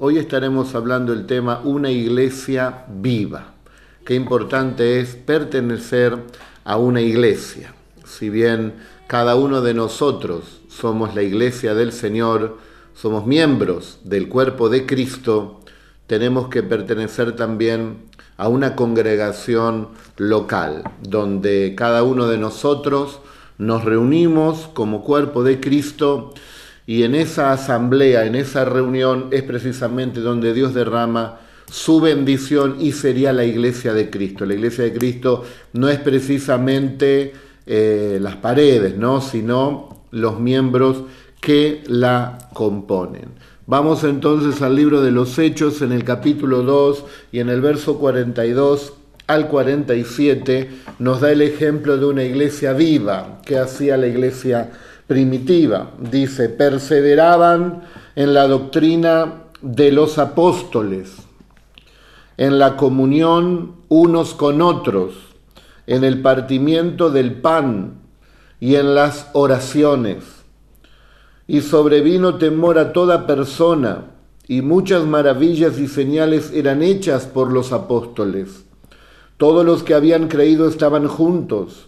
Hoy estaremos hablando del tema una iglesia viva. Qué importante es pertenecer a una iglesia. Si bien cada uno de nosotros somos la iglesia del Señor, somos miembros del cuerpo de Cristo, tenemos que pertenecer también a una congregación local, donde cada uno de nosotros nos reunimos como cuerpo de Cristo y en esa asamblea, en esa reunión, es precisamente donde Dios derrama su bendición y sería la iglesia de Cristo. La iglesia de Cristo no es precisamente eh, las paredes, ¿no? sino los miembros que la componen. Vamos entonces al libro de los Hechos en el capítulo 2 y en el verso 42 al 47 nos da el ejemplo de una iglesia viva que hacía la iglesia primitiva. Dice, perseveraban en la doctrina de los apóstoles, en la comunión unos con otros, en el partimiento del pan y en las oraciones. Y sobrevino temor a toda persona, y muchas maravillas y señales eran hechas por los apóstoles. Todos los que habían creído estaban juntos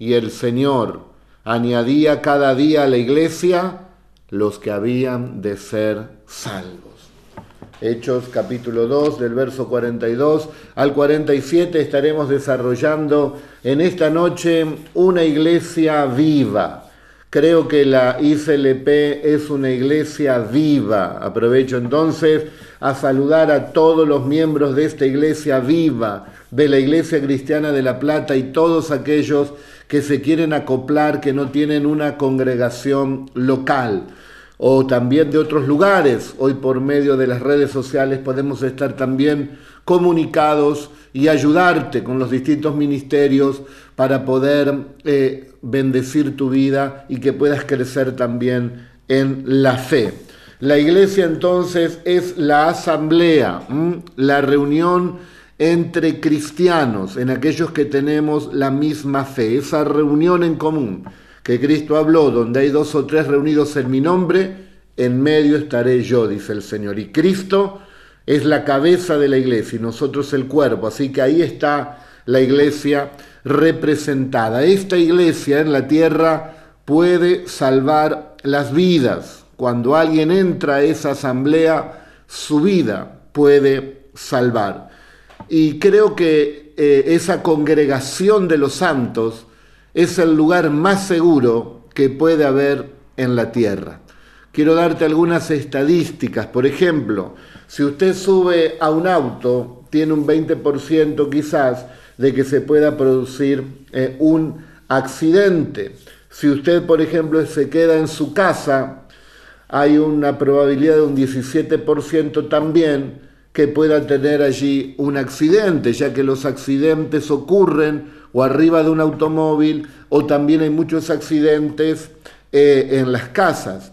y el Señor añadía cada día a la iglesia los que habían de ser salvos. Hechos capítulo 2 del verso 42 al 47 estaremos desarrollando en esta noche una iglesia viva. Creo que la ICLP es una iglesia viva. Aprovecho entonces a saludar a todos los miembros de esta iglesia viva, de la Iglesia Cristiana de La Plata y todos aquellos que se quieren acoplar, que no tienen una congregación local o también de otros lugares. Hoy por medio de las redes sociales podemos estar también comunicados y ayudarte con los distintos ministerios para poder eh, bendecir tu vida y que puedas crecer también en la fe. La iglesia entonces es la asamblea, la reunión entre cristianos, en aquellos que tenemos la misma fe, esa reunión en común que Cristo habló, donde hay dos o tres reunidos en mi nombre, en medio estaré yo, dice el Señor. Y Cristo es la cabeza de la iglesia y nosotros el cuerpo, así que ahí está la iglesia representada. Esta iglesia en la tierra puede salvar las vidas. Cuando alguien entra a esa asamblea, su vida puede salvar. Y creo que eh, esa congregación de los santos es el lugar más seguro que puede haber en la tierra. Quiero darte algunas estadísticas. Por ejemplo, si usted sube a un auto, tiene un 20% quizás de que se pueda producir eh, un accidente. Si usted, por ejemplo, se queda en su casa, hay una probabilidad de un 17% también que pueda tener allí un accidente, ya que los accidentes ocurren o arriba de un automóvil o también hay muchos accidentes eh, en las casas.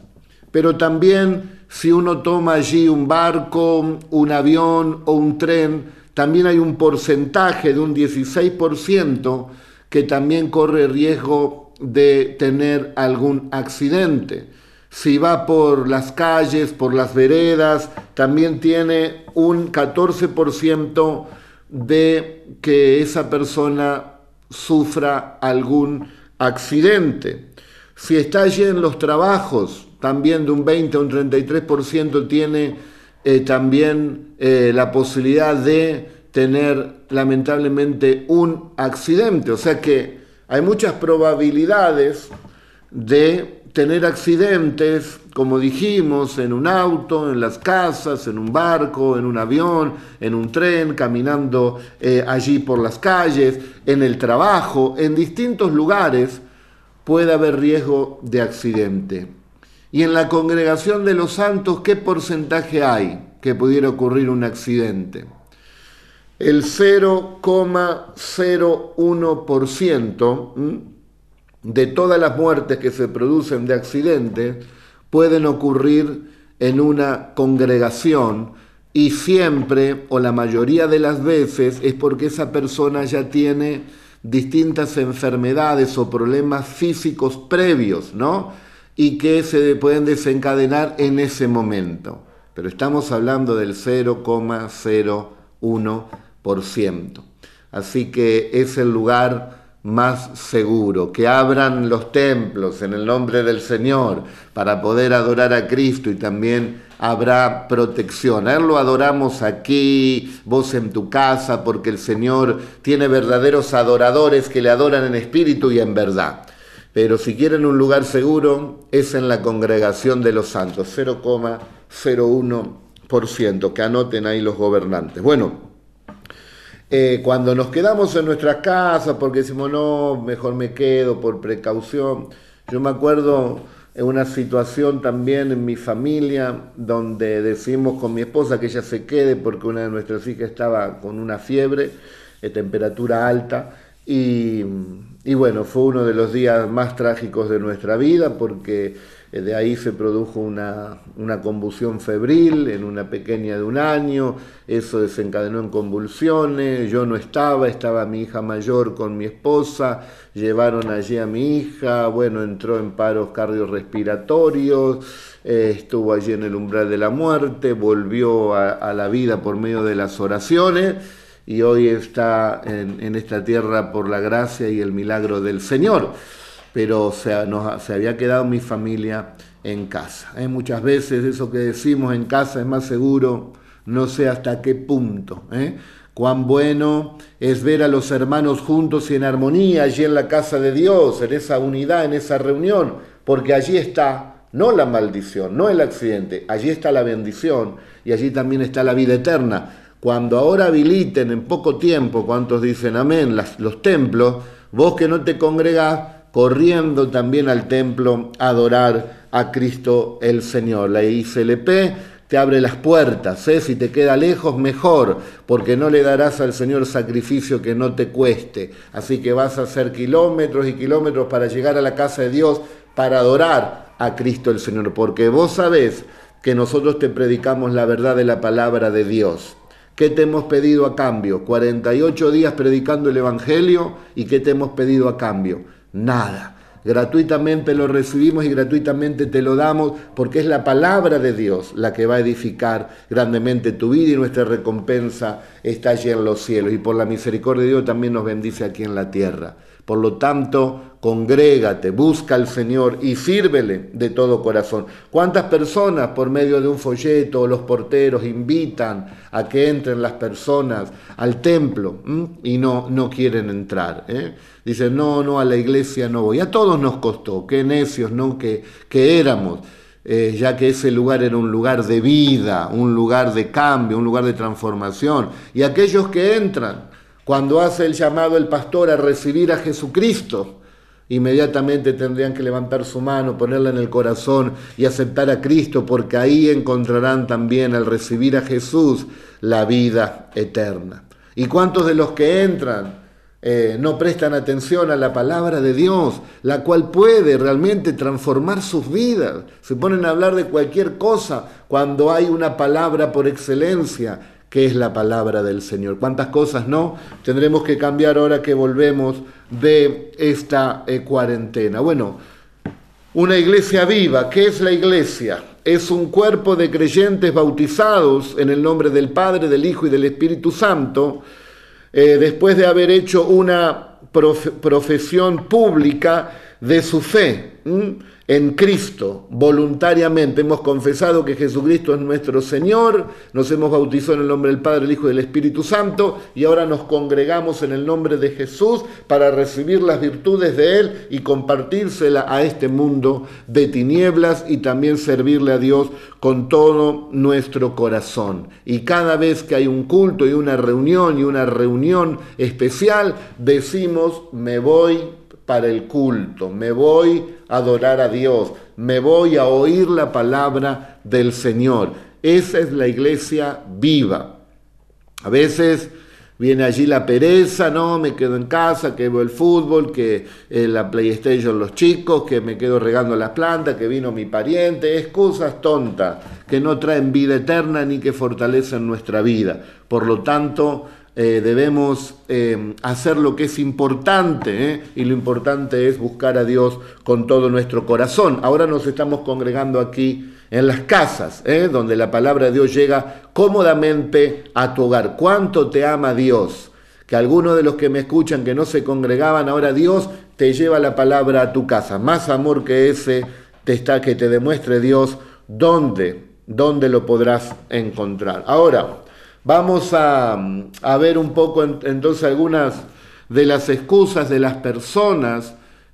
Pero también si uno toma allí un barco, un avión o un tren, también hay un porcentaje de un 16% que también corre riesgo de tener algún accidente si va por las calles, por las veredas, también tiene un 14% de que esa persona sufra algún accidente. Si está allí en los trabajos, también de un 20 a un 33% tiene eh, también eh, la posibilidad de tener lamentablemente un accidente. O sea que hay muchas probabilidades de tener accidentes, como dijimos, en un auto, en las casas, en un barco, en un avión, en un tren, caminando eh, allí por las calles, en el trabajo, en distintos lugares puede haber riesgo de accidente. Y en la congregación de los santos, ¿qué porcentaje hay? que pudiera ocurrir un accidente. El 0,01% de todas las muertes que se producen de accidentes pueden ocurrir en una congregación y siempre o la mayoría de las veces es porque esa persona ya tiene distintas enfermedades o problemas físicos previos, ¿no? Y que se pueden desencadenar en ese momento. Pero estamos hablando del 0,01%. Así que es el lugar más seguro, que abran los templos en el nombre del Señor para poder adorar a Cristo y también habrá protección. A Él lo adoramos aquí, vos en tu casa, porque el Señor tiene verdaderos adoradores que le adoran en espíritu y en verdad. Pero si quieren un lugar seguro, es en la congregación de los santos, 0,01%, que anoten ahí los gobernantes. Bueno, eh, cuando nos quedamos en nuestras casas porque decimos, no, mejor me quedo por precaución. Yo me acuerdo en una situación también en mi familia donde decimos con mi esposa que ella se quede porque una de nuestras hijas estaba con una fiebre, de temperatura alta, y, bueno, fue uno de los días más trágicos de nuestra vida porque de ahí se produjo una, una, convulsión febril en una pequeña de un año, eso desencadenó en convulsiones, yo no estaba, estaba mi hija mayor con mi esposa, llevaron allí a mi hija, bueno, entró en paros cardiorrespiratorios, eh, estuvo allí en el umbral de la muerte, volvió a, la vida por medio de las oraciones. Y hoy está en esta tierra por la gracia y el milagro del Señor pero se, se había quedado mi familia en casa. ¿eh? Muchas veces eso que decimos en casa es más seguro, no sé hasta qué punto. ¿eh? Cuán bueno es ver a los hermanos juntos y en armonía allí en la casa de Dios, en esa unidad, en esa reunión, porque allí está no la maldición, no el accidente, allí está la bendición y allí también está la vida eterna. Cuando ahora habiliten en poco tiempo, ¿cuántos dicen amén? los templos, vos que no te congregás, corriendo también al templo a adorar a Cristo el Señor. La ICLP te abre las puertas, ¿eh? si te queda lejos mejor, porque no le darás al Señor sacrificio que no te cueste. Así que vas a hacer kilómetros y kilómetros para llegar a la casa de Dios, para adorar a Cristo el Señor, porque vos sabés que nosotros te predicamos la verdad de la palabra de Dios. ¿Qué te hemos pedido a cambio? 48 días predicando el Evangelio y ¿qué te hemos pedido a cambio? Nada. Gratuitamente lo recibimos y gratuitamente te lo damos porque es la palabra de Dios la que va a edificar grandemente tu vida y nuestra recompensa está allí en los cielos. Y por la misericordia de Dios también nos bendice aquí en la tierra. Por lo tanto, congrégate, busca al Señor y sírvele de todo corazón. ¿Cuántas personas por medio de un folleto o los porteros invitan a que entren las personas al templo y no, no quieren entrar? Eh? Dicen, no, no, a la iglesia no voy. A todos nos costó, qué necios, ¿no? Que, que éramos. Eh, ya que ese lugar era un lugar de vida, un lugar de cambio, un lugar de transformación. Y aquellos que entran, cuando hace el llamado el pastor a recibir a Jesucristo, inmediatamente tendrían que levantar su mano, ponerla en el corazón y aceptar a Cristo, porque ahí encontrarán también al recibir a Jesús la vida eterna. ¿Y cuántos de los que entran eh, no prestan atención a la palabra de Dios, la cual puede realmente transformar sus vidas? Se ponen a hablar de cualquier cosa cuando hay una palabra por excelencia que es la palabra del Señor. ¿Cuántas cosas no tendremos que cambiar ahora que volvemos de esta eh, cuarentena? Bueno, una iglesia viva, ¿qué es la iglesia? Es un cuerpo de creyentes bautizados en el nombre del Padre, del Hijo y del Espíritu Santo, eh, después de haber hecho una profesión pública de su fe en Cristo, voluntariamente hemos confesado que Jesucristo es nuestro Señor, nos hemos bautizado en el nombre del Padre, el Hijo y del Espíritu Santo y ahora nos congregamos en el nombre de Jesús para recibir las virtudes de Él y compartírsela a este mundo de tinieblas y también servirle a Dios con todo nuestro corazón. Y cada vez que hay un culto y una reunión y una reunión especial, decimos, me voy para el culto, me voy a adorar a Dios, me voy a oír la palabra del Señor. Esa es la iglesia viva. A veces viene allí la pereza, no, me quedo en casa, que veo el fútbol, que eh, la PlayStation los chicos, que me quedo regando las plantas, que vino mi pariente, excusas tontas que no traen vida eterna ni que fortalecen nuestra vida. Por lo tanto, eh, debemos eh, hacer lo que es importante, ¿eh? y lo importante es buscar a Dios con todo nuestro corazón. Ahora nos estamos congregando aquí en las casas, donde la palabra de Dios llega cómodamente a tu hogar. ¿Cuánto te ama Dios? Que algunos de los que me escuchan que no se congregaban, ahora Dios te lleva la palabra a tu casa. Más amor que ese te está que te demuestre Dios dónde, dónde lo podrás encontrar. Ahora, Vamos a, ver un poco entonces algunas de las excusas de las personas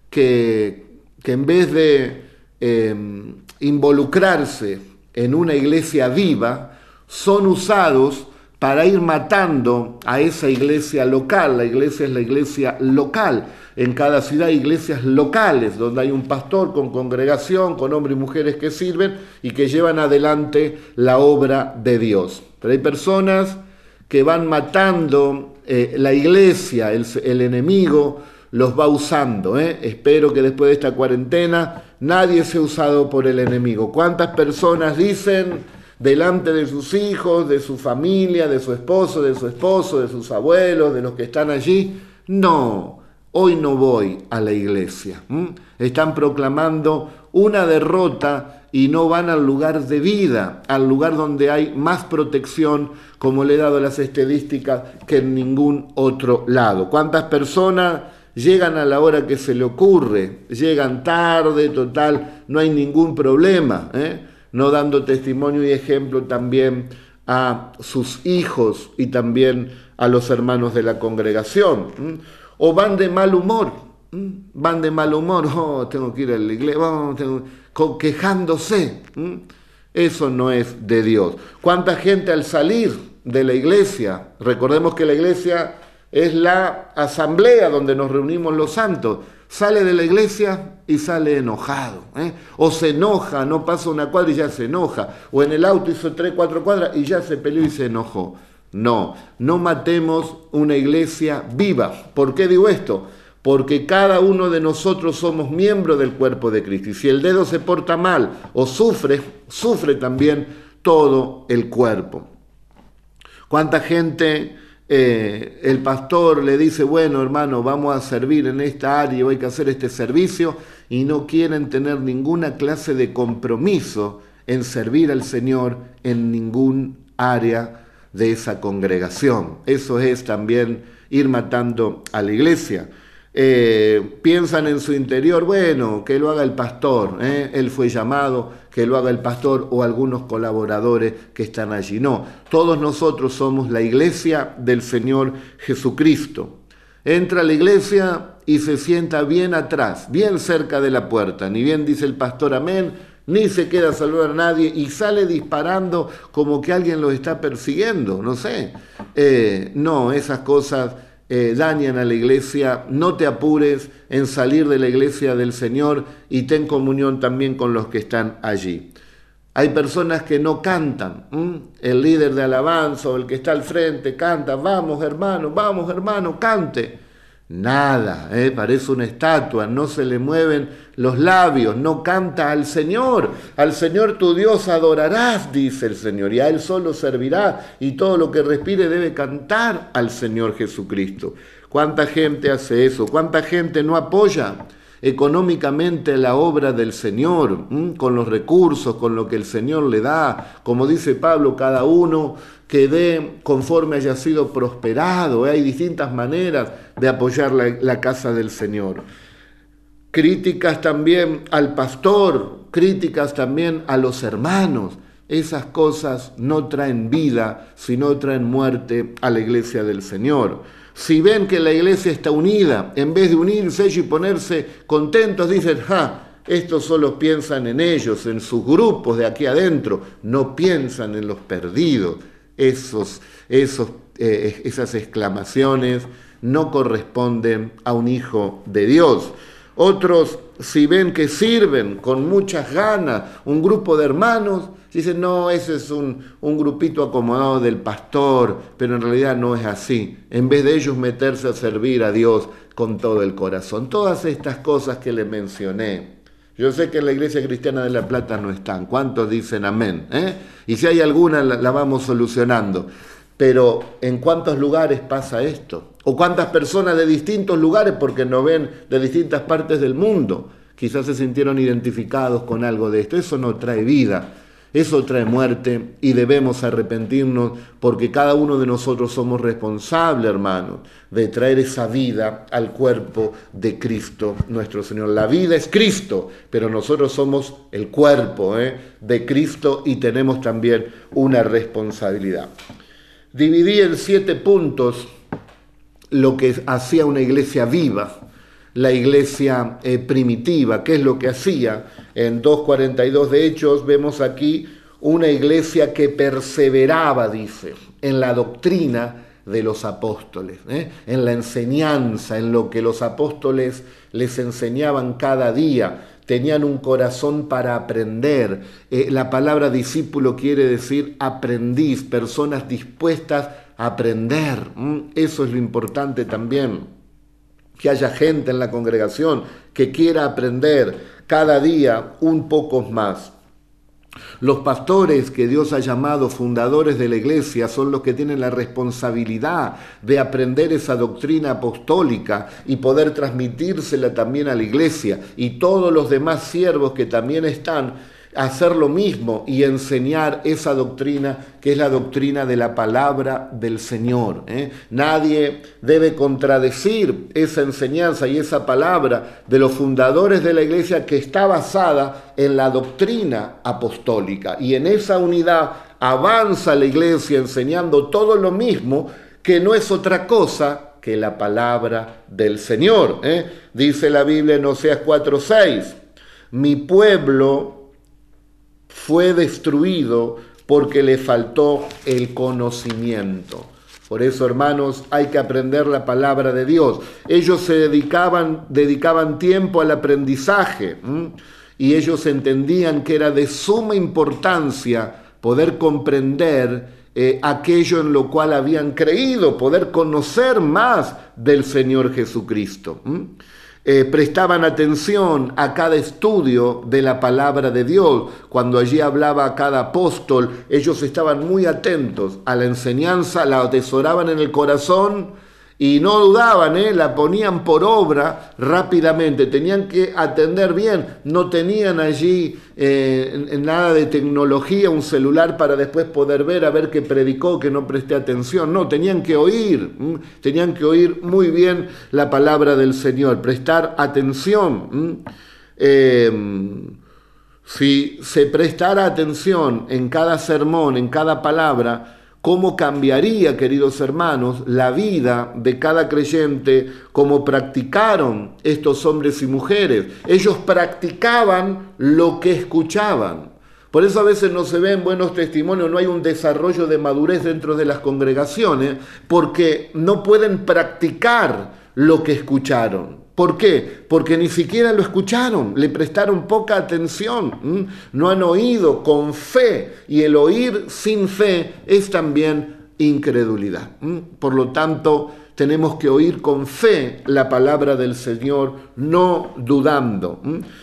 que, en vez de em, involucrarse en una iglesia viva, son usados para ir matando a esa iglesia local. La iglesia es la iglesia local. En cada ciudad hay iglesias locales, donde hay un pastor con congregación, con hombres y mujeres que sirven y que llevan adelante la obra de Dios. Pero hay personas que van matando eh, la iglesia, el, enemigo los va usando. ¿eh? Espero que después de esta cuarentena nadie sea usado por el enemigo. ¿Cuántas personas dicen delante de sus hijos, de su familia, de su esposo, de su esposo, de sus abuelos, de los que están allí? No, hoy no voy a la iglesia. Están proclamando una derrota y no van al lugar de vida, al lugar donde hay más protección, como le he dado las estadísticas, que en ningún otro lado. ¿Cuántas personas llegan a la hora que se le ocurre? Llegan tarde, total, no hay ningún problema, ¿eh? No dando testimonio y ejemplo también a sus hijos y también a los hermanos de la congregación. O van de mal humor, van de mal humor, oh, tengo que ir a la iglesia, oh, quejándose. Eso no es de Dios. ¿Cuánta gente al salir de la iglesia? Recordemos que la iglesia es la asamblea donde nos reunimos los santos. Sale de la iglesia y sale enojado. ¿eh? O se enoja, no pasa una cuadra y ya se enoja. O en el auto hizo tres, cuatro cuadras y ya se peleó y se enojó. No, no matemos una iglesia viva. ¿Por qué digo esto? porque cada uno de nosotros somos miembros del cuerpo de Cristo. Y si el dedo se porta mal o sufre, sufre también todo el cuerpo. ¿Cuánta gente eh, el pastor le dice, bueno hermano, vamos a servir en esta área, hay que hacer este servicio, y no quieren tener ninguna clase de compromiso en servir al Señor en ningún área de esa congregación? Eso es también ir matando a la iglesia. Eh, piensan en su interior, bueno, que lo haga el pastor, ¿eh? él fue llamado, que lo haga el pastor o algunos colaboradores que están allí. No, todos nosotros somos la iglesia del Señor Jesucristo. Entra a la iglesia y se sienta bien atrás, bien cerca de la puerta, ni bien dice el pastor amén, ni se queda a saludar a nadie y sale disparando como que alguien lo está persiguiendo, no sé. Eh, no, esas cosas eh, dañan a la iglesia, no te apures en salir de la iglesia del Señor y ten comunión también con los que están allí. Hay personas que no cantan. El líder de alabanza o el que está al frente canta, vamos hermano, vamos hermano, cante. Nada, ¿eh? parece una estatua, no se le mueven los labios, no canta al Señor. Al Señor tu Dios adorarás, dice el Señor, y a Él solo servirá, y todo lo que respire debe cantar al Señor Jesucristo. ¿Cuánta gente hace eso? ¿Cuánta gente no apoya? económicamente la obra del Señor, con los recursos, con lo que el Señor le da, como dice Pablo, cada uno que dé conforme haya sido prosperado. ¿eh? Hay distintas maneras de apoyar la, casa del Señor. Críticas también al pastor, críticas también a los hermanos. Esas cosas no traen vida, sino traen muerte a la iglesia del Señor. Si ven que la iglesia está unida, en vez de unirse y ponerse contentos, dicen, ja, estos solo piensan en ellos, en sus grupos de aquí adentro, no piensan en los perdidos esos, esos, eh, esas exclamaciones no corresponden a un hijo de Dios. Otros, si ven que sirven con muchas ganas, un grupo de hermanos, dicen, no, ese es un, un, grupito acomodado del pastor, pero en realidad no es así. En vez de ellos meterse a servir a Dios con todo el corazón. Todas estas cosas que les mencioné. Yo sé que en la Iglesia Cristiana de La Plata no están. ¿Cuántos dicen amén? Eh? Y si hay alguna, la, la vamos solucionando. Pero ¿en cuántos lugares pasa esto? ¿O cuántas personas de distintos lugares, porque nos ven de distintas partes del mundo, quizás se sintieron identificados con algo de esto? Eso no trae vida, eso trae muerte y debemos arrepentirnos porque cada uno de nosotros somos responsables, hermanos, de traer esa vida al cuerpo de Cristo nuestro Señor. La vida es Cristo, pero nosotros somos el cuerpo ¿eh? de Cristo y tenemos también una responsabilidad. Dividí en siete puntos lo que hacía una iglesia viva, la iglesia eh, primitiva. ¿Qué es lo que hacía? En 2.42 de Hechos vemos aquí una iglesia que perseveraba, dice, en la doctrina de los apóstoles, ¿eh? en la enseñanza, en lo que los apóstoles les enseñaban cada día. Tenían un corazón para aprender. Eh, la palabra discípulo quiere decir aprendiz, personas dispuestas a aprender. Eso es lo importante también. Que haya gente en la congregación que quiera aprender cada día un poco más. Los pastores que Dios ha llamado fundadores de la iglesia son los que tienen la responsabilidad de aprender esa doctrina apostólica y poder transmitírsela también a la iglesia. Y todos los demás siervos que también están hacer lo mismo y enseñar esa doctrina que es la doctrina de la palabra del Señor. ¿eh? Nadie debe contradecir esa enseñanza y esa palabra de los fundadores de la iglesia que está basada en la doctrina apostólica. Y en esa unidad avanza la iglesia enseñando todo lo mismo que no es otra cosa que la palabra del Señor. ¿eh? Dice la Biblia en Oseas 4:6, mi pueblo fue destruido porque le faltó el conocimiento. Por eso, hermanos, hay que aprender la palabra de Dios. Ellos se dedicaban, dedicaban tiempo al aprendizaje y ellos entendían que era de suma importancia poder comprender eh, aquello en lo cual habían creído, poder conocer más del Señor Jesucristo. Eh, prestaban atención a cada estudio de la palabra de Dios. Cuando allí hablaba cada apóstol, ellos estaban muy atentos a la enseñanza, la atesoraban en el corazón y no dudaban, ¿eh? la ponían por obra rápidamente, tenían que atender bien, no tenían allí eh, nada de tecnología, un celular para después poder ver, a ver qué predicó, que no presté atención, no, tenían que oír, tenían que oír muy bien la palabra del Señor, prestar atención. Em, si se prestara atención en cada sermón, en cada palabra, cómo cambiaría, queridos hermanos, la vida de cada creyente, como practicaron estos hombres y mujeres. Ellos practicaban lo que escuchaban. Por eso a veces no se ven buenos testimonios, no hay un desarrollo de madurez dentro de las congregaciones, porque no pueden practicar lo que escucharon. ¿Por qué? Porque ni siquiera lo escucharon, le prestaron poca atención, no han oído con fe y el oír sin fe es también incredulidad. Por lo tanto, tenemos que oír con fe la palabra del Señor, no dudando.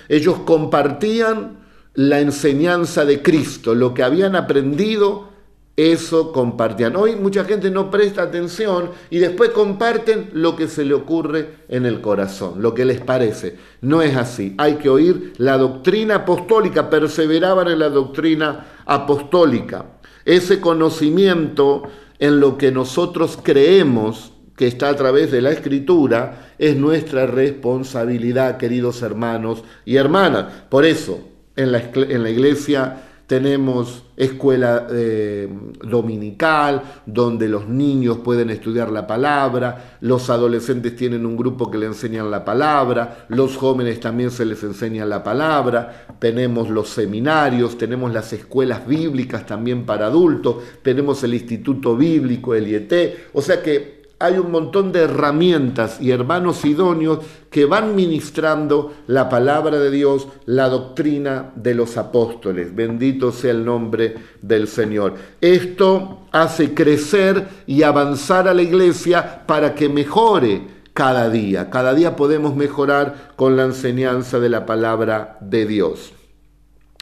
Ellos compartían la enseñanza de Cristo, lo que habían aprendido eso compartían. Hoy mucha gente no presta atención y después comparten lo que se le ocurre en el corazón, lo que les parece. No es así. Hay que oír la doctrina apostólica, perseveraban en la doctrina apostólica. Ese conocimiento en lo que nosotros creemos que está a través de la escritura es nuestra responsabilidad, queridos hermanos y hermanas. Por eso, en la, en la iglesia tenemos escuela eh, dominical, donde los niños pueden estudiar la palabra, los adolescentes tienen un grupo que le enseñan la palabra, los jóvenes también se les enseña la palabra, tenemos los seminarios, tenemos las escuelas bíblicas también para adultos, tenemos el Instituto Bíblico, el IET, o sea que hay un montón de herramientas y hermanos idóneos que van ministrando la palabra de Dios, la doctrina de los apóstoles. Bendito sea el nombre del Señor. Esto hace crecer y avanzar a la iglesia para que mejore cada día. Cada día podemos mejorar con la enseñanza de la palabra de Dios.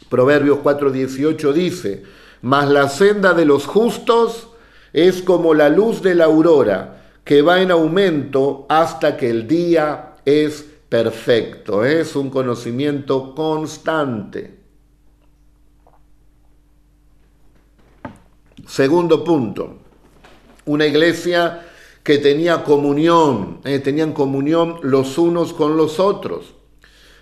Proverbios 4:18 dice, mas la senda de los justos es como la luz de la aurora que va en aumento hasta que el día es perfecto. Es un conocimiento constante. Segundo punto, una iglesia que tenía comunión, eh, tenían comunión los unos con los otros.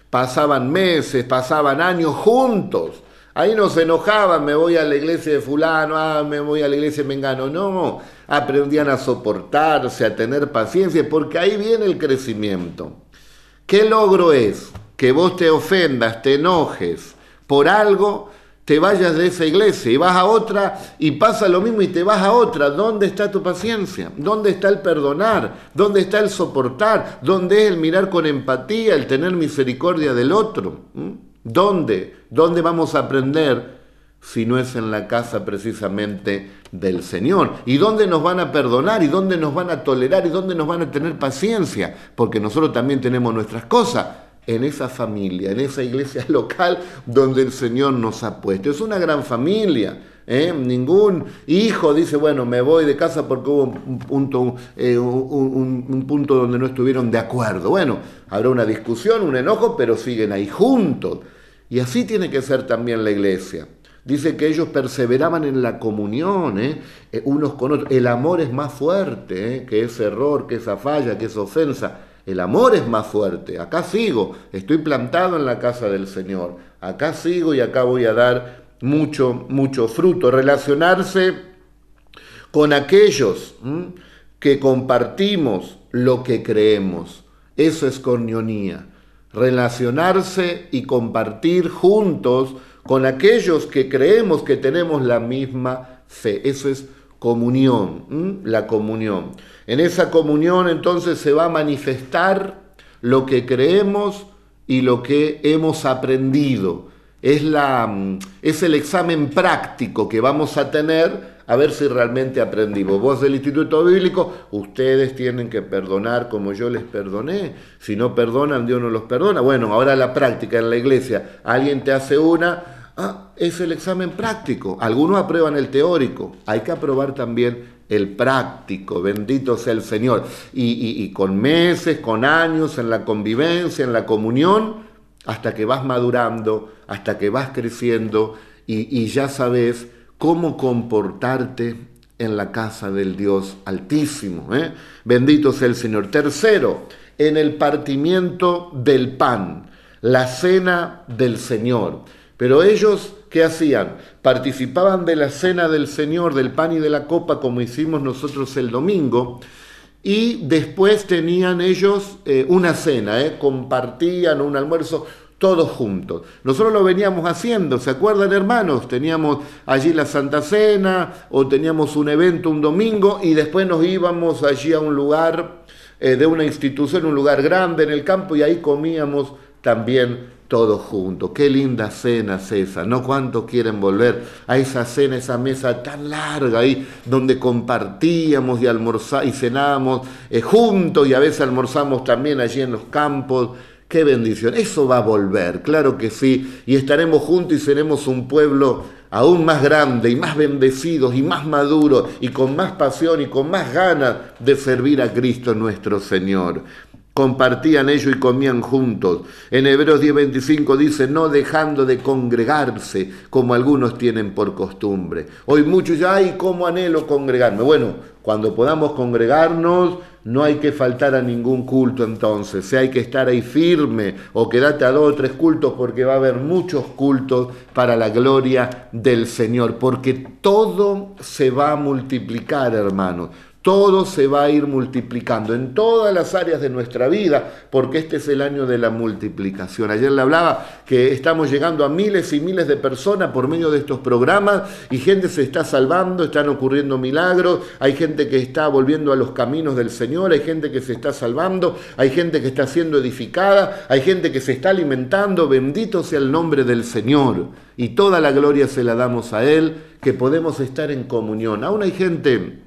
Pasaban meses, pasaban años juntos Ahí no se enojaban, me voy a la iglesia de fulano, ah, me voy a la iglesia de Mengano. No, aprendían a soportarse, a tener paciencia, porque ahí viene el crecimiento. ¿Qué logro es? Que vos te ofendas, te enojes por algo, te vayas de esa iglesia y vas a otra y pasa lo mismo y te vas a otra. ¿Dónde está tu paciencia? ¿Dónde está el perdonar? ¿Dónde está el soportar? ¿Dónde es el mirar con empatía, el tener misericordia del otro? ¿Mm? ¿Dónde? ¿Dónde vamos a aprender si no es en la casa precisamente del Señor? ¿Y dónde nos van a perdonar? ¿Y dónde nos van a tolerar? ¿Y dónde nos van a tener paciencia? Porque nosotros también tenemos nuestras cosas en esa familia, en esa iglesia local donde el Señor nos ha puesto. Es una gran familia. ¿eh? Ningún hijo dice, bueno, me voy de casa porque hubo un punto, eh, un punto donde no estuvieron de acuerdo. Bueno, habrá una discusión, un enojo, pero siguen ahí juntos. Y así tiene que ser también la iglesia. Dice que ellos perseveraban en la comunión, ¿eh? Eh, unos con otros. El amor es más fuerte ¿eh? que ese error, que esa falla, que esa ofensa. El amor es más fuerte. Acá sigo, estoy plantado en la casa del Señor. Acá sigo y acá voy a dar mucho, mucho fruto. Relacionarse con aquellos que compartimos lo que creemos. Eso es cornionía relacionarse y compartir juntos con aquellos que creemos que tenemos la misma fe. Eso es comunión, la comunión. En esa comunión entonces se va a manifestar lo que creemos y lo que hemos aprendido. Es, la, mm, es el examen práctico que vamos a tener a ver si realmente aprendimos. Vos del Instituto Bíblico, ustedes tienen que perdonar como yo les perdoné. Si no perdonan, Dios no los perdona. Bueno, ahora la práctica en la iglesia, alguien te hace una, ah, es el examen práctico. Algunos aprueban el teórico, hay que aprobar también el práctico, bendito sea el Señor. Y, con meses, con años, en la convivencia, en la comunión, hasta que vas madurando, hasta que vas creciendo y, ya sabes cómo comportarte en la casa del Dios Altísimo. ¿eh? Bendito sea el Señor. Tercero, en el partimiento del pan, la cena del Señor. Pero ellos, ¿qué hacían? Participaban de la cena del Señor, del pan y de la copa, como hicimos nosotros el domingo, y después tenían ellos eh, una cena, ¿eh? compartían un almuerzo todos juntos. Nosotros lo veníamos haciendo, ¿se acuerdan hermanos? Teníamos allí la Santa Cena o teníamos un evento un domingo y después nos íbamos allí a un lugar eh, de una institución, un lugar grande en el campo y ahí comíamos también todos juntos. Qué linda cena esa, ¿no? ¿Cuántos quieren volver a esa cena, esa mesa tan larga ahí, donde compartíamos y y cenábamos eh, juntos y a veces almorzamos también allí en los campos? Qué bendición. Eso va a volver, claro que sí. Y estaremos juntos y seremos un pueblo aún más grande y más bendecidos y más maduros y con más pasión y con más ganas de servir a Cristo nuestro Señor. Compartían ellos y comían juntos. En Hebreos 10:25 dice, no dejando de congregarse como algunos tienen por costumbre. Hoy muchos ya, ay, cómo anhelo congregarme. Bueno, cuando podamos congregarnos, no hay que faltar a ningún culto entonces, si hay que estar ahí firme o quedarte a dos o tres cultos porque va a haber muchos cultos para la gloria del Señor, porque todo se va a multiplicar, hermanos. Todo se va a ir multiplicando en todas las áreas de nuestra vida, porque este es el año de la multiplicación. Ayer le hablaba que estamos llegando a miles y miles de personas por medio de estos programas y gente se está salvando, están ocurriendo milagros, hay gente que está volviendo a los caminos del Señor, hay gente que se está salvando, hay gente que está siendo edificada, hay gente que se está alimentando, bendito sea el nombre del Señor. Y toda la gloria se la damos a Él, que podemos estar en comunión. Aún hay gente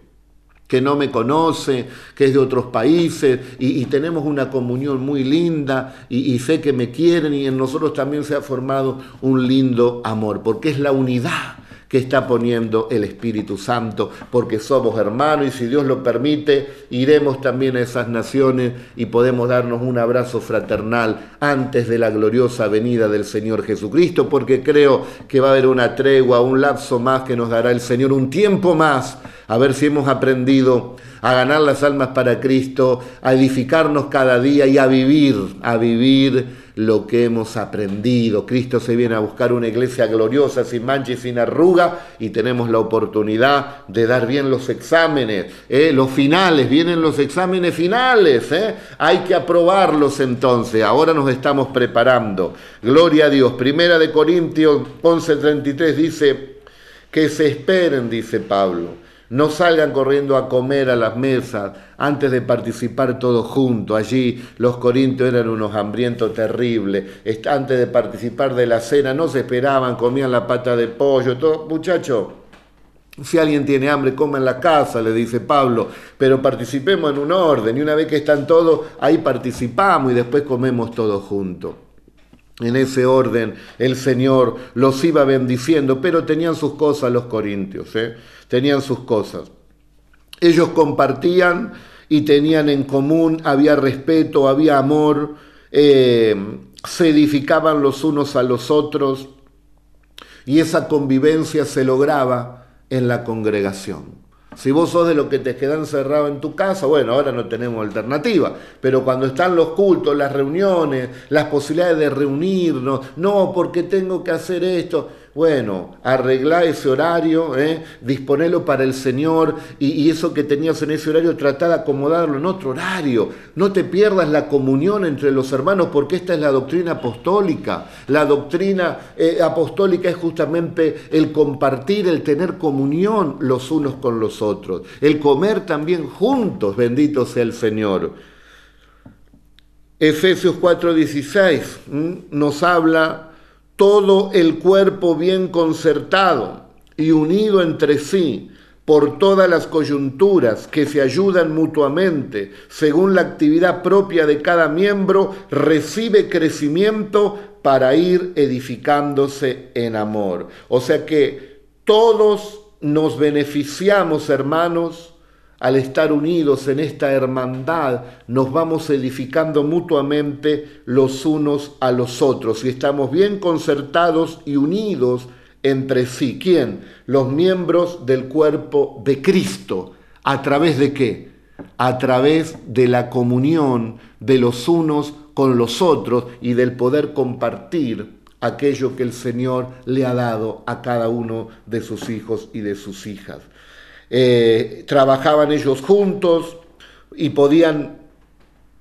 que no me conoce, que es de otros países, y, tenemos una comunión muy linda, y, sé que me quieren, y en nosotros también se ha formado un lindo amor, porque es la unidad que está poniendo el Espíritu Santo, porque somos hermanos y si Dios lo permite, iremos también a esas naciones y podemos darnos un abrazo fraternal antes de la gloriosa venida del Señor Jesucristo, porque creo que va a haber una tregua, un lapso más que nos dará el Señor, un tiempo más, a ver si hemos aprendido a ganar las almas para Cristo, a edificarnos cada día y a vivir, a vivir lo que hemos aprendido. Cristo se viene a buscar una iglesia gloriosa, sin mancha y sin arruga, y tenemos la oportunidad de dar bien los exámenes, ¿eh? los finales, vienen los exámenes finales, ¿eh? hay que aprobarlos entonces, ahora nos estamos preparando. Gloria a Dios. Primera de Corintios 11:33 dice, que se esperen, dice Pablo no salgan corriendo a comer a las mesas antes de participar todos juntos. Allí los corintios eran unos hambrientos terribles. Antes de participar de la cena no se esperaban, comían la pata de pollo. Todo. Muchacho, si alguien tiene hambre, coma en la casa, le dice Pablo, pero participemos en un orden. Y una vez que están todos, ahí participamos y después comemos todos juntos. En ese orden el Señor los iba bendiciendo, pero tenían sus cosas los corintios. ¿eh? Tenían sus cosas. Ellos compartían y tenían en común, había respeto, había amor, eh, se edificaban los unos a los otros y esa convivencia se lograba en la congregación. Si vos sos de los que te quedan encerrado en tu casa, bueno, ahora no tenemos alternativa, pero cuando están los cultos, las reuniones, las posibilidades de reunirnos, no, porque tengo que hacer esto, bueno, arregla ese horario, ¿eh? disponelo para el Señor y, eso que tenías en ese horario, trata de acomodarlo en otro horario. No te pierdas la comunión entre los hermanos porque esta es la doctrina apostólica. La doctrina eh, apostólica es justamente el compartir, el tener comunión los unos con los otros, el comer también juntos, bendito sea el Señor. Efesios 4:16 nos habla todo el cuerpo bien concertado y unido entre sí por todas las coyunturas que se ayudan mutuamente según la actividad propia de cada miembro, recibe crecimiento para ir edificándose en amor. O sea que todos nos beneficiamos, hermanos, al estar unidos en esta hermandad, nos vamos edificando mutuamente los unos a los otros y estamos bien concertados y unidos entre sí. ¿Quién? Los miembros del cuerpo de Cristo. ¿A través de qué? A través de la comunión de los unos con los otros y del poder compartir aquello que el Señor le ha dado a cada uno de sus hijos y de sus hijas. Eh, trabajaban ellos juntos y podían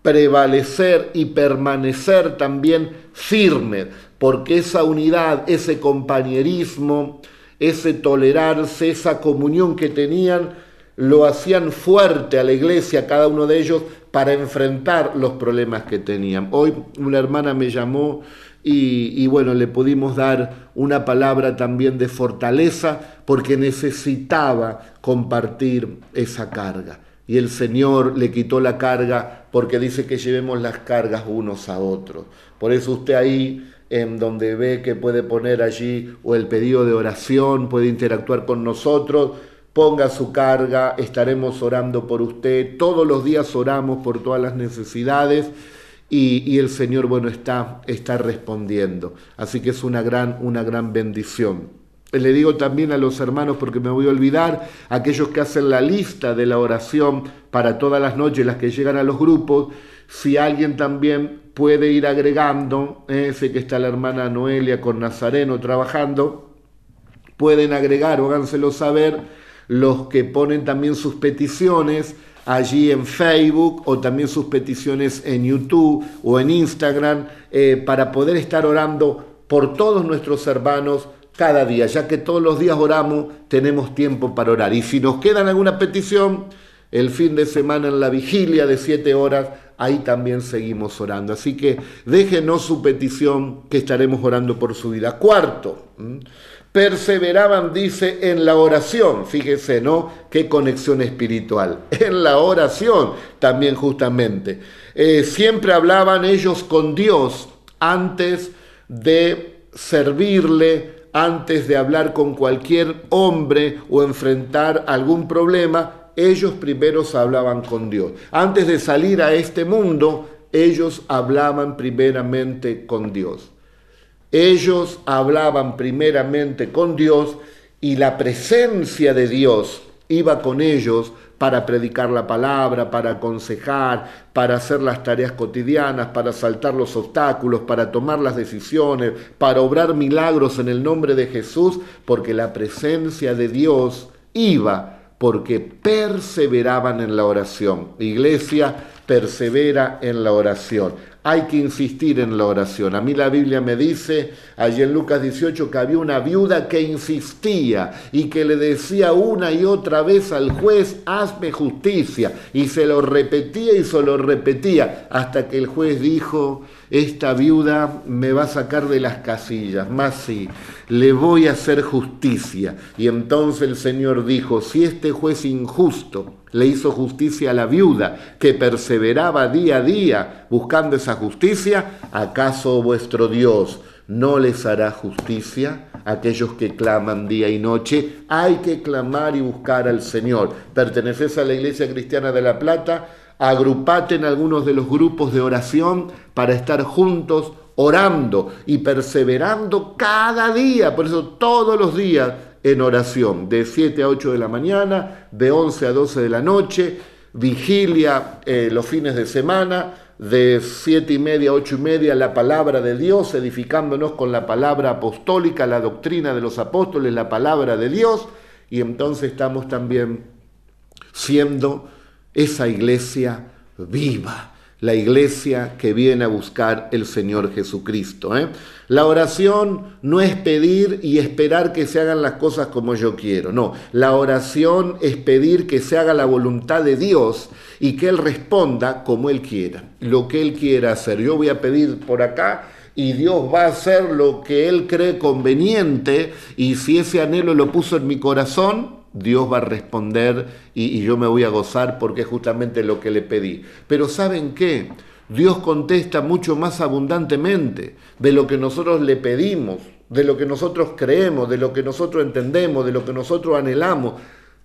prevalecer y permanecer también firmes, porque esa unidad, ese compañerismo, ese tolerarse, esa comunión que tenían, lo hacían fuerte a la iglesia, cada uno de ellos, para enfrentar los problemas que tenían. Hoy una hermana me llamó y, bueno, le pudimos dar una palabra también de fortaleza porque necesitaba compartir esa carga. Y el Señor le quitó la carga porque dice que llevemos las cargas unos a otros. Por eso usted ahí, en donde ve que puede poner allí o el pedido de oración, puede interactuar con nosotros, ponga su carga, estaremos orando por usted. Todos los días oramos por todas las necesidades y, el Señor, bueno, está, está respondiendo. Así que es una gran, una gran bendición. Le digo también a los hermanos, porque me voy a olvidar, aquellos que hacen la lista de la oración para todas las noches, las que llegan a los grupos, si alguien también puede ir agregando, eh, sé que está la hermana Noelia con Nazareno trabajando, pueden agregar o saber los que ponen también sus peticiones allí en Facebook o también sus peticiones en YouTube o en Instagram eh, para poder estar orando por todos nuestros hermanos cada día, ya que todos los días oramos, tenemos tiempo para orar. Y si nos queda alguna petición, el fin de semana en la vigilia de siete horas, ahí también seguimos orando. Así que déjenos su petición que estaremos orando por su vida. Cuarto, perseveraban, dice, en la oración. Fíjese, ¿no? Qué conexión espiritual. En la oración también justamente. Eh, siempre hablaban ellos con Dios antes de servirle, antes de hablar con cualquier hombre o enfrentar algún problema, ellos primeros hablaban con Dios. Antes de salir a este mundo, ellos hablaban primeramente con Dios. Ellos hablaban primeramente con Dios y la presencia de Dios iba con ellos para predicar la palabra, para aconsejar, para hacer las tareas cotidianas, para saltar los obstáculos, para tomar las decisiones, para obrar milagros en el nombre de Jesús, porque la presencia de Dios iba porque perseveraban en la oración. Iglesia, persevera en la oración hay que insistir en la oración. A mí la Biblia me dice, allí en Lucas 18, que había una viuda que insistía y que le decía una y otra vez al juez, hazme justicia. Y se lo repetía y se lo repetía, hasta que el juez dijo, esta viuda me va a sacar de las casillas, más sí, le voy a hacer justicia. Y entonces el Señor dijo, si este juez injusto, le hizo justicia a la viuda que perseveraba día a día buscando esa justicia, ¿acaso vuestro Dios no les hará justicia? Aquellos que claman día y noche, hay que clamar y buscar al Señor. Perteneces a la Iglesia Cristiana de La Plata, agrupate en algunos de los grupos de oración para estar juntos orando y perseverando cada día, por eso todos los días en oración, de 7 a 8 de la mañana, de 11 a 12 de la noche, vigilia eh, los fines de semana, de 7 y media a 8 y media la palabra de Dios, edificándonos con la palabra apostólica, la doctrina de los apóstoles, la palabra de Dios, y entonces estamos también siendo esa iglesia viva la iglesia que viene a buscar el Señor Jesucristo. ¿eh? La oración no es pedir y esperar que se hagan las cosas como yo quiero, no, la oración es pedir que se haga la voluntad de Dios y que Él responda como Él quiera, lo que Él quiera hacer. Yo voy a pedir por acá y Dios va a hacer lo que Él cree conveniente y si ese anhelo lo puso en mi corazón, Dios va a responder y, yo me voy a gozar porque es justamente lo que le pedí. Pero ¿saben qué? Dios contesta mucho más abundantemente de lo que nosotros le pedimos, de lo que nosotros creemos, de lo que nosotros entendemos, de lo que nosotros anhelamos.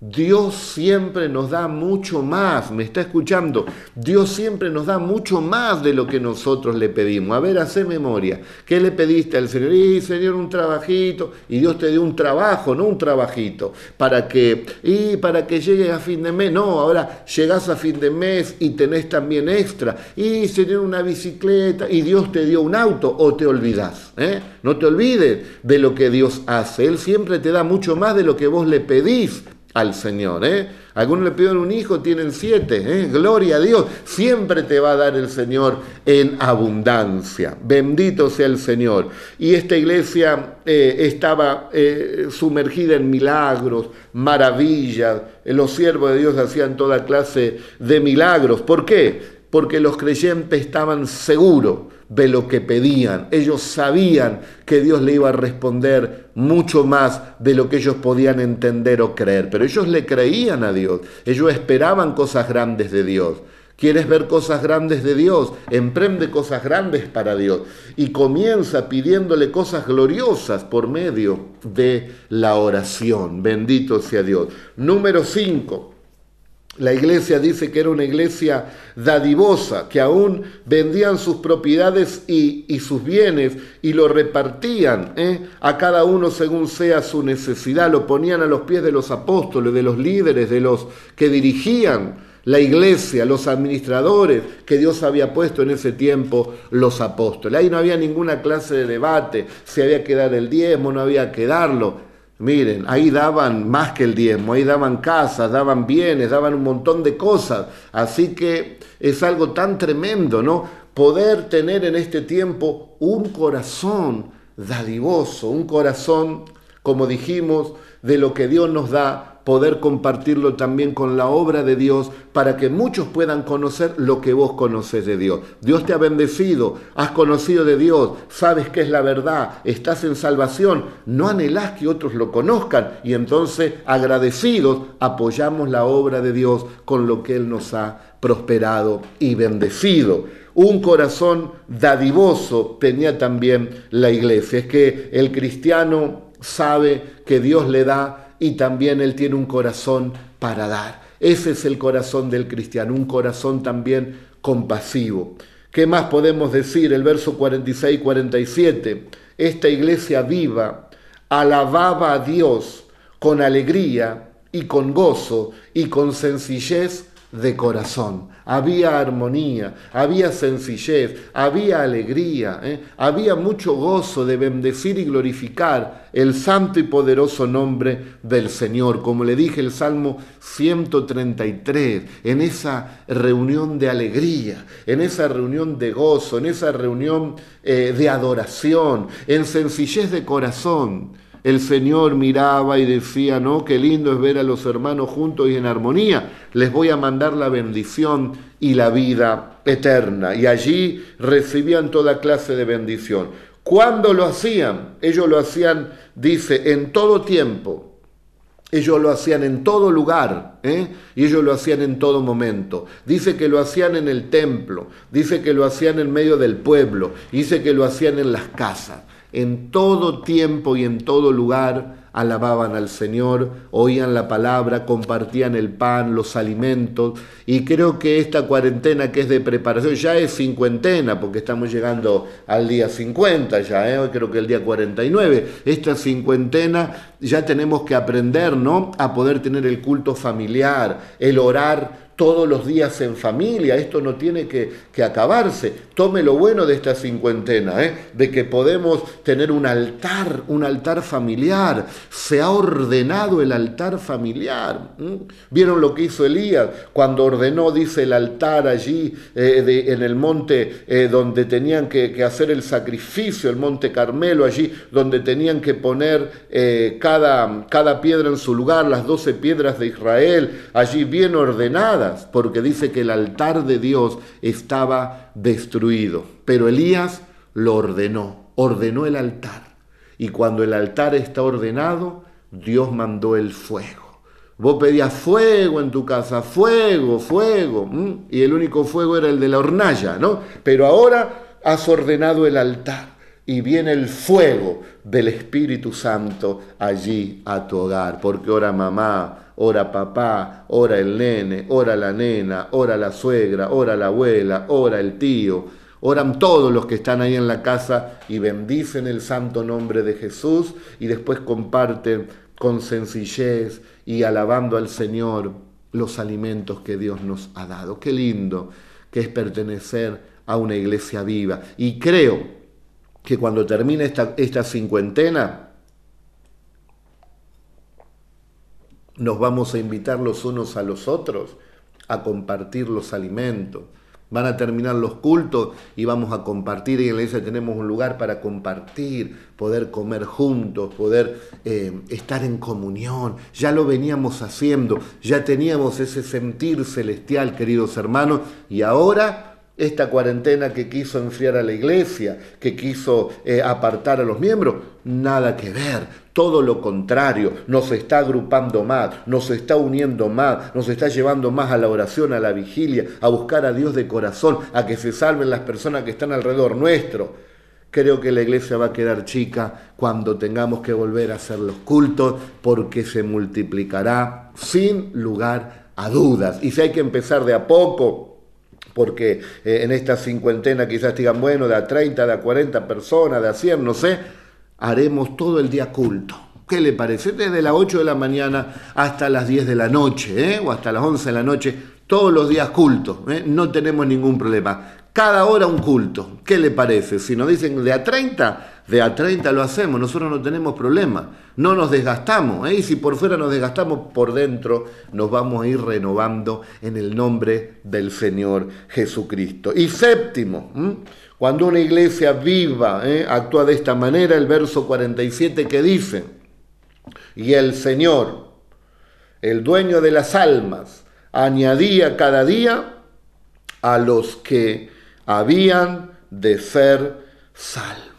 Dios siempre nos da mucho más, me está escuchando, Dios siempre nos da mucho más de lo que nosotros le pedimos. A ver, hace memoria, ¿qué le pediste al Señor? Y Señor, un trabajito, y Dios te dio un trabajo, no un trabajito, para que, y para que llegues a fin de mes, no, ahora llegás a fin de mes y tenés también extra, y Señor, una bicicleta, y Dios te dio un auto, o te olvidás, ¿eh? No te olvides de lo que Dios hace, Él siempre te da mucho más de lo que vos le pedís al Señor. ¿eh? Algunos le piden un hijo, tienen siete. ¿eh? Gloria a Dios. Siempre te va a dar el Señor en abundancia. Bendito sea el Señor. Y esta iglesia eh, estaba eh, sumergida en milagros, maravillas. Los siervos de Dios hacían toda clase de milagros. ¿Por qué? Porque los creyentes estaban seguros de lo que pedían. Ellos sabían que Dios le iba a responder mucho más de lo que ellos podían entender o creer, pero ellos le creían a Dios, ellos esperaban cosas grandes de Dios. ¿Quieres ver cosas grandes de Dios? Emprende cosas grandes para Dios y comienza pidiéndole cosas gloriosas por medio de la oración. Bendito sea Dios. Número 5. La iglesia dice que era una iglesia dadivosa, que aún vendían sus propiedades y, sus bienes y lo repartían ¿eh? a cada uno según sea su necesidad, lo ponían a los pies de los apóstoles, de los líderes, de los que dirigían la iglesia, los administradores que Dios había puesto en ese tiempo, los apóstoles. Ahí no había ninguna clase de debate, si había que dar el diezmo, no había que darlo Miren, ahí daban más que el diezmo, ahí daban casas, daban bienes, daban un montón de cosas. Así que es algo tan tremendo, ¿no? Poder tener en este tiempo un corazón dadivoso, un corazón, como dijimos, de lo que Dios nos da poder compartirlo también con la obra de Dios para que muchos puedan conocer lo que vos conoces de Dios. Dios te ha bendecido, has conocido de Dios, sabes que es la verdad, estás en salvación, no anhelás que otros lo conozcan y entonces agradecidos apoyamos la obra de Dios con lo que Él nos ha prosperado y bendecido. Un corazón dadivoso tenía también la iglesia. Es que el cristiano sabe que Dios le da y también Él tiene un corazón para dar. Ese es el corazón del cristiano, un corazón también compasivo. ¿Qué más podemos decir? El verso 46 y 47. Esta iglesia viva alababa a Dios con alegría y con gozo y con sencillez de corazón. Había armonía, había sencillez, había alegría, ¿eh? había mucho gozo de bendecir y glorificar el santo y poderoso nombre del Señor. Como le dije el Salmo 133, en esa reunión de alegría, en esa reunión de gozo, en esa reunión eh, de adoración, en sencillez de corazón el Señor miraba y decía, no, qué lindo es ver a los hermanos juntos y en armonía, les voy a mandar la bendición y la vida eterna. Y allí recibían toda clase de bendición. ¿Cuándo lo hacían? Ellos lo hacían, dice, en todo tiempo. Ellos lo hacían en todo lugar ¿eh? y ellos lo hacían en todo momento. Dice que lo hacían en el templo, dice que lo hacían en medio del pueblo, dice que lo hacían en las casas en todo tiempo y en todo lugar alababan al Señor, oían la palabra, compartían el pan, los alimentos. Y creo que esta cuarentena que es de preparación ya es cincuentena, porque estamos llegando al día 50 ya, ¿eh? hoy creo que el día 49. Esta cincuentena ya tenemos que aprender, ¿no? A poder tener el culto familiar, el orar todos los días en familia, esto no tiene que, acabarse. Tome lo bueno de esta cincuentena, ¿eh? de que podemos tener un altar, un altar familiar. Se ha ordenado el altar familiar. ¿Vieron lo que hizo Elías cuando ordenó, dice, el altar allí eh, en el monte eh, donde tenían que, hacer el sacrificio, el monte Carmelo, allí donde tenían que poner cada, cada piedra en su lugar, las doce piedras de Israel, allí bien ordenadas? Porque dice que el altar de Dios estaba destruido. Pero Elías lo ordenó, ordenó el altar. Y cuando el altar está ordenado, Dios mandó el fuego. Vos pedías fuego en tu casa, fuego, fuego. Y el único fuego era el de la hornalla, ¿no? Pero ahora has ordenado el altar y viene el fuego del Espíritu Santo allí a tu hogar. Porque ahora mamá, ora papá, ora el nene, ora la nena, ora la suegra, ora la abuela, ora el tío, oran todos los que están ahí en la casa y bendicen el santo nombre de Jesús y después comparten con sencillez y alabando al Señor los alimentos que Dios nos ha dado. Qué lindo que es pertenecer a una iglesia viva. Y creo que cuando termine esta, esta cincuentena, nos vamos a invitar los unos a los otros a compartir los alimentos. Van a terminar los cultos y vamos a compartir. Y en la iglesia tenemos un lugar para compartir, poder comer juntos, poder eh, estar en comunión. Ya lo veníamos haciendo, ya teníamos ese sentir celestial, queridos hermanos, y ahora esta cuarentena que quiso enfriar a la iglesia, que quiso eh, apartar a los miembros, nada que ver. Todo lo contrario, nos está agrupando más, nos está uniendo más, nos está llevando más a la oración, a la vigilia, a buscar a Dios de corazón, a que se salven las personas que están alrededor nuestro. Creo que la iglesia va a quedar chica cuando tengamos que volver a hacer los cultos porque se multiplicará sin lugar a dudas. Y si hay que empezar de a poco, porque eh, en esta cincuentena quizás digan, bueno, de a 30, de a 40 personas, de a 100, no sé, haremos todo el día culto. ¿Qué le parece? Desde las 8 de la mañana hasta las 10 de la noche, ¿eh? o hasta las 11 de la noche, todos los días culto, ¿eh? no tenemos ningún problema. Cada hora un culto, ¿qué le parece? Si nos dicen de a 30, de a 30 lo hacemos, nosotros no tenemos problema, no nos desgastamos, ¿eh? y si por fuera nos desgastamos, por dentro nos vamos a ir renovando en el nombre del Señor Jesucristo. Y séptimo, cuando una iglesia viva ¿eh? actúa de esta manera, el verso 47 que dice, y el Señor, el dueño de las almas, añadía cada día a los que habían de ser salvos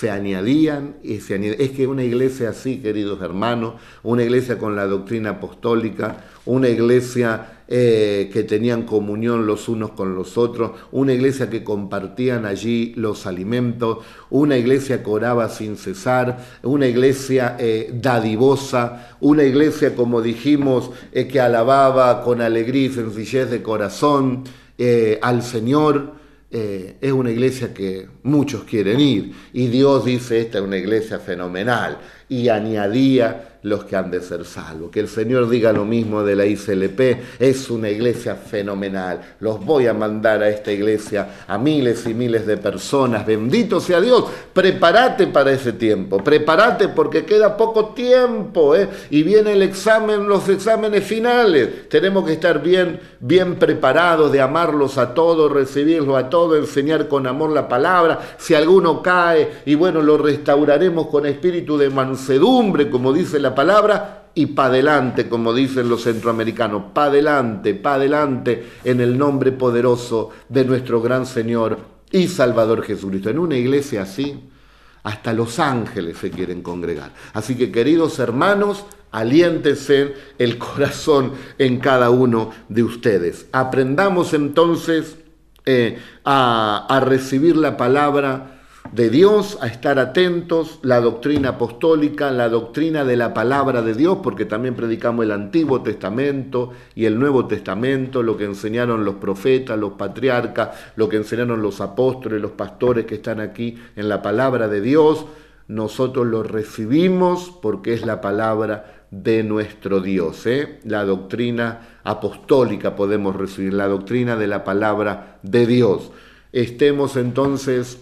se añadían y se añadían. Es que una iglesia así, queridos hermanos, una iglesia con la doctrina apostólica, una iglesia eh, que tenían comunión los unos con los otros, una iglesia que compartían allí los alimentos, una iglesia que oraba sin cesar, una iglesia eh, dadivosa, una iglesia, como dijimos, eh, que alababa con alegría y sencillez de corazón al Señor. Eh, es una iglesia que muchos quieren ir. Y Dios dice esta es una iglesia fenomenal y añadía los que han de ser salvos. Que el Señor diga lo mismo de la ICLP, es una iglesia fenomenal. Los voy a mandar a esta iglesia a miles y miles de personas. Bendito sea Dios. Prepárate para ese tiempo, prepárate porque queda poco tiempo ¿eh? y viene el examen, los exámenes finales. Tenemos que estar bien, bien preparados de amarlos a todos, recibirlos a todos, enseñar con amor la palabra. Si alguno cae y bueno, lo restauraremos con espíritu de mansedumbre, como dice la palabra y pa' adelante, como dicen los centroamericanos, pa' adelante, pa' adelante, en el nombre poderoso de nuestro gran Señor y Salvador Jesucristo. En una iglesia así, hasta los ángeles se quieren congregar. Así que queridos hermanos, aliéntese el corazón en cada uno de ustedes. Aprendamos entonces eh, a, a recibir la palabra de Dios, a estar atentos, la doctrina apostólica, la doctrina de la palabra de Dios, porque también predicamos el Antiguo Testamento y el Nuevo Testamento, lo que enseñaron los profetas, los patriarcas, lo que enseñaron los apóstoles, los pastores que están aquí en la palabra de Dios. Nosotros lo recibimos porque es la palabra de nuestro Dios. ¿eh? La doctrina apostólica podemos recibir, la doctrina de la palabra de Dios. Estemos entonces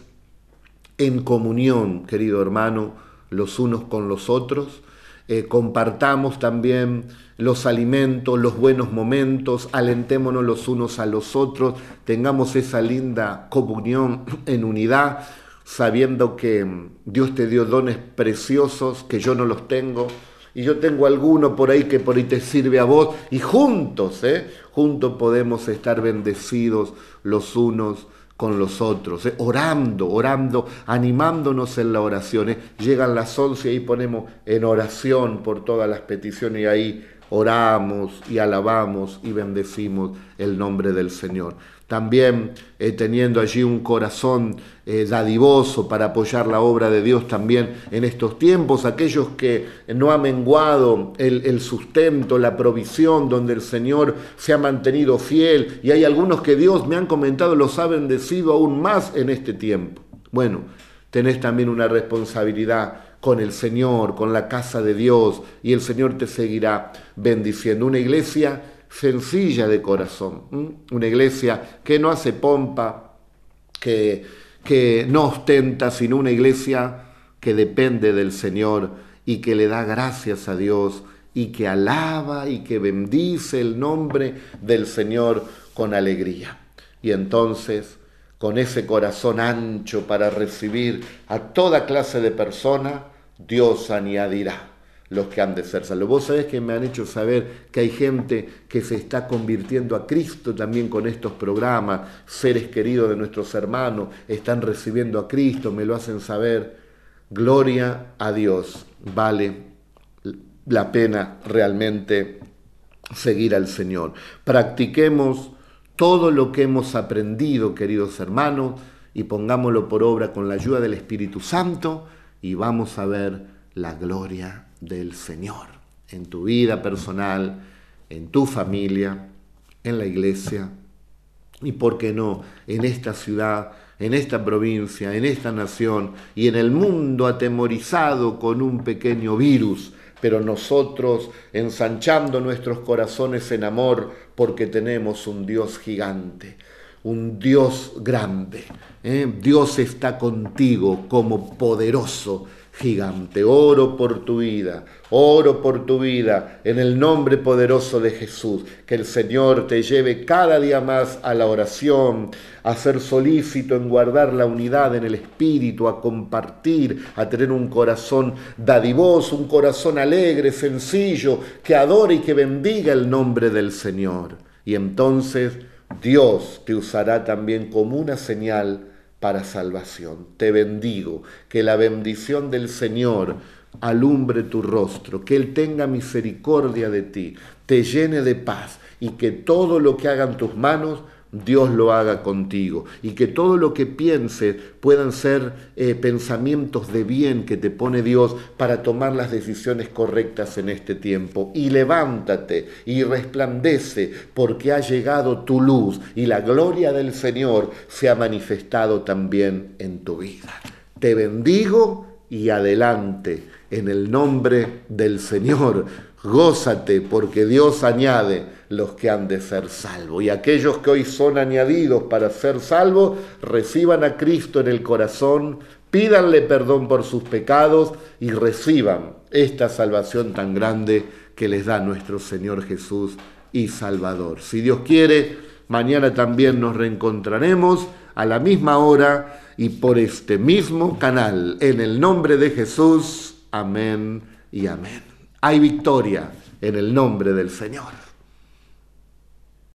en comunión, querido hermano, los unos con los otros. Eh, compartamos también los alimentos, los buenos momentos, alentémonos los unos a los otros, tengamos esa linda comunión en unidad, sabiendo que Dios te dio dones preciosos que yo no los tengo, y yo tengo alguno por ahí que por ahí te sirve a vos, y juntos, ¿eh? juntos podemos estar bendecidos los unos con los otros, ¿eh? orando, orando, animándonos en la oración. ¿eh? Llegan las once y ponemos en oración por todas las peticiones y ahí oramos y alabamos y bendecimos el nombre del Señor también eh, teniendo allí un corazón eh, dadivoso para apoyar la obra de Dios también en estos tiempos, aquellos que no ha menguado el, el, sustento, la provisión, donde el Señor se ha mantenido fiel, y hay algunos que Dios me han comentado los ha bendecido aún más en este tiempo. Bueno, tenés también una responsabilidad con el Señor, con la casa de Dios, y el Señor te seguirá bendiciendo. Una iglesia sencilla de corazón, una iglesia que no hace pompa, que, que no ostenta, sino una iglesia que depende del Señor y que le da gracias a Dios y que alaba y que bendice el nombre del Señor con alegría. Y entonces, con ese corazón ancho para recibir a toda clase de persona, Dios añadirá los que han de ser salvos. Vos sabés que me han hecho saber que hay gente que se está convirtiendo a Cristo también con estos programas, seres queridos de nuestros hermanos están recibiendo a Cristo, me lo hacen saber. Gloria a Dios, vale la pena realmente seguir al Señor. Practiquemos todo lo que hemos aprendido, queridos hermanos, y pongámoslo por obra con la ayuda del Espíritu Santo y vamos a ver la gloria del Señor en tu vida personal, en tu familia, en la iglesia y, por qué no, en esta ciudad, en esta provincia, en esta nación y en el mundo atemorizado con un pequeño virus, pero nosotros ensanchando nuestros corazones en amor porque tenemos un Dios gigante un Dios grande. ¿eh? Dios está contigo como poderoso gigante. Oro por tu vida, oro por tu vida en el nombre poderoso de Jesús. Que el Señor te lleve cada día más a la oración, a ser solícito en guardar la unidad en el espíritu, a compartir, a tener un corazón dadivoso, un corazón alegre, sencillo, que adore y que bendiga el nombre del Señor. Y entonces Dios te usará también como una señal para salvación. Te bendigo, que la bendición del Señor alumbre tu rostro, que Él tenga misericordia de ti, te llene de paz y que todo lo que hagan tus manos Dios lo haga contigo y que todo lo que pienses puedan ser eh, pensamientos de bien que te pone Dios para tomar las decisiones correctas en este tiempo. Y levántate y resplandece porque ha llegado tu luz y la gloria del Señor se ha manifestado también en tu vida. Te bendigo y adelante en el nombre del Señor. Gózate porque Dios añade los que han de ser salvos. Y aquellos que hoy son añadidos para ser salvos, reciban a Cristo en el corazón, pídanle perdón por sus pecados y reciban esta salvación tan grande que les da nuestro Señor Jesús y Salvador. Si Dios quiere, mañana también nos reencontraremos a la misma hora y por este mismo canal. En el nombre de Jesús, amén y amén. Hay victoria en el nombre del Señor.